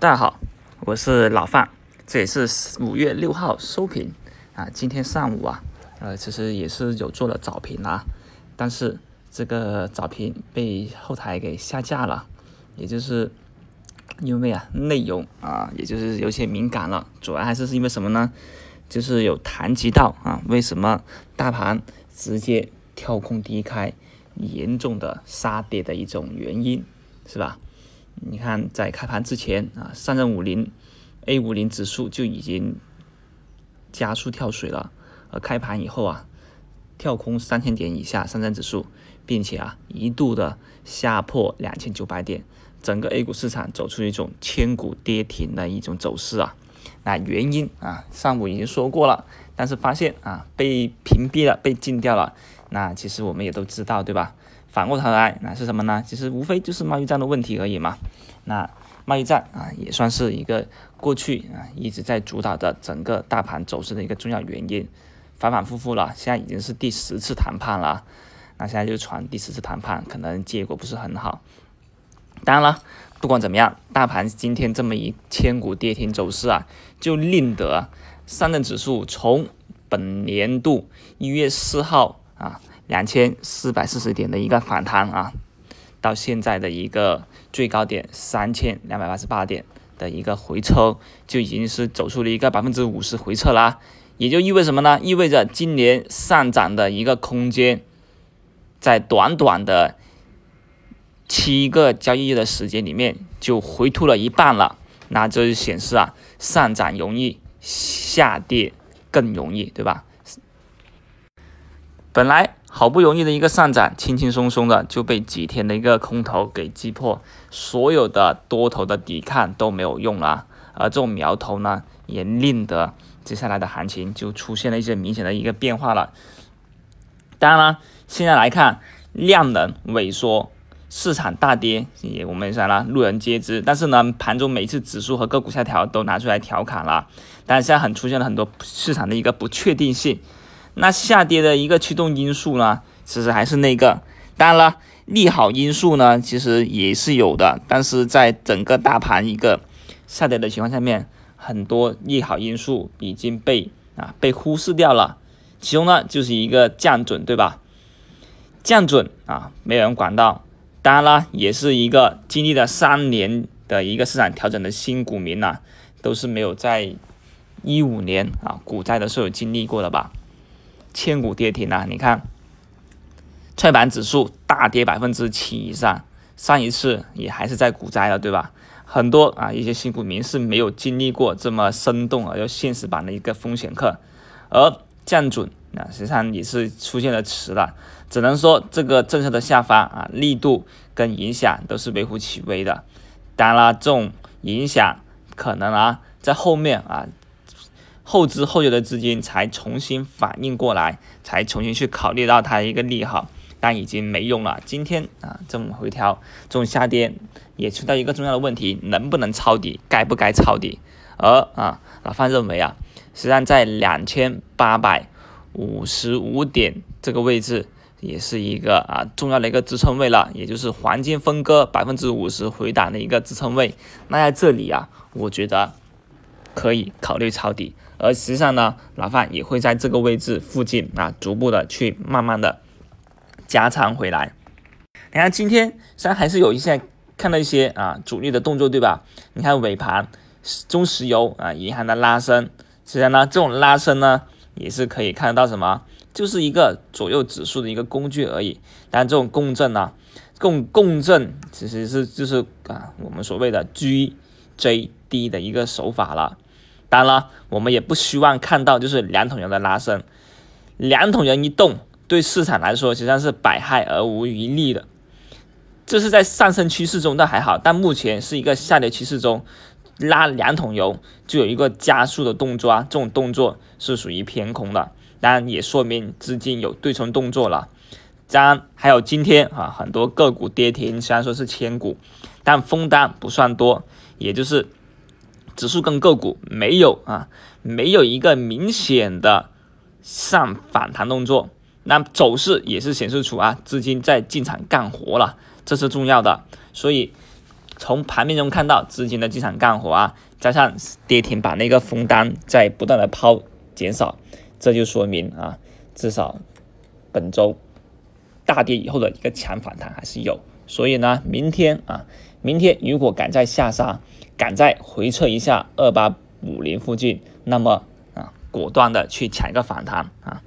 大家好，我是老范，这也是五月六号收评啊。今天上午啊，呃，其实也是有做了早评啊，但是这个早评被后台给下架了，也就是因为啊内容啊，也就是有些敏感了，主要还是是因为什么呢？就是有谈及到啊，为什么大盘直接跳空低开，严重的杀跌的一种原因，是吧？你看，在开盘之前啊，上证五零、A 五零指数就已经加速跳水了，而开盘以后啊，跳空三千点以下上证指数，并且啊一度的下破两千九百点，整个 A 股市场走出一种千股跌停的一种走势啊。那原因啊，上午已经说过了，但是发现啊被屏蔽了，被禁掉了。那其实我们也都知道，对吧？反过头来，那是什么呢？其实无非就是贸易战的问题而已嘛。那贸易战啊，也算是一个过去啊一直在主导的整个大盘走势的一个重要原因。反反复复了，现在已经是第十次谈判了。那现在就传第十次谈判可能结果不是很好。当然了，不管怎么样，大盘今天这么一千股跌停走势啊，就令得上证指数从本年度一月四号啊。两千四百四十点的一个反弹啊，到现在的一个最高点三千两百八十八点的一个回抽，就已经是走出了一个百分之五十回撤啦。也就意味什么呢？意味着今年上涨的一个空间，在短短的七个交易日的时间里面就回吐了一半了。那这就显示啊，上涨容易，下跌更容易，对吧？本来。好不容易的一个上涨，轻轻松松的就被几天的一个空头给击破，所有的多头的抵抗都没有用了，而这种苗头呢，也令得接下来的行情就出现了一些明显的一个变化了。当然了，现在来看量能萎缩，市场大跌，也我们说了路人皆知。但是呢，盘中每次指数和个股下调都拿出来调侃了，但是现在很出现了很多市场的一个不确定性。那下跌的一个驱动因素呢，其实还是那个。当然了，利好因素呢，其实也是有的。但是在整个大盘一个下跌的情况下面，很多利好因素已经被啊被忽视掉了。其中呢，就是一个降准，对吧？降准啊，没有人管到。当然了，也是一个经历了三年的一个市场调整的新股民呐，都是没有在一五年啊股灾的时候经历过的吧。千股跌停啊！你看，创业板指数大跌百分之七以上，上一次也还是在股灾了，对吧？很多啊，一些新股民是没有经历过这么生动而又现实版的一个风险课，而降准啊，实际上也是出现了迟了，只能说这个政策的下发啊，力度跟影响都是微乎其微的。当然了，这种影响可能啊，在后面啊。后知后觉的资金才重新反应过来，才重新去考虑到它的一个利好，但已经没用了。今天啊，这种回调，这种下跌，也存在一个重要的问题：能不能抄底，该不该抄底？而啊，老范认为啊，实际上在两千八百五十五点这个位置，也是一个啊重要的一个支撑位了，也就是黄金分割百分之五十回档的一个支撑位。那在这里啊，我觉得可以考虑抄底。而实际上呢，老范也会在这个位置附近啊，逐步的去慢慢的加仓回来。你看今天虽然还是有一些看到一些啊主力的动作，对吧？你看尾盘中石油啊银行的拉升，实际上呢这种拉升呢也是可以看得到什么，就是一个左右指数的一个工具而已。但这种共振呢，共共振其实是就是啊我们所谓的 GJD 的一个手法了。当然了，我们也不希望看到就是两桶油的拉升，两桶油一动，对市场来说实际上是百害而无一利的。这是在上升趋势中倒还好，但目前是一个下跌趋势中，拉两桶油就有一个加速的动作啊，这种动作是属于偏空的，当然也说明资金有对冲动作了。当然还有今天啊，很多个股跌停，虽然说是千股，但封单不算多，也就是。指数跟个股没有啊，没有一个明显的上反弹动作，那走势也是显示出啊资金在进场干活了，这是重要的。所以从盘面中看到资金的进场干活啊，加上跌停板那个封单在不断的抛减少，这就说明啊，至少本周大跌以后的一个强反弹还是有。所以呢，明天啊，明天如果敢再下杀，敢再回撤一下二八五零附近，那么啊，果断的去抢一个反弹啊。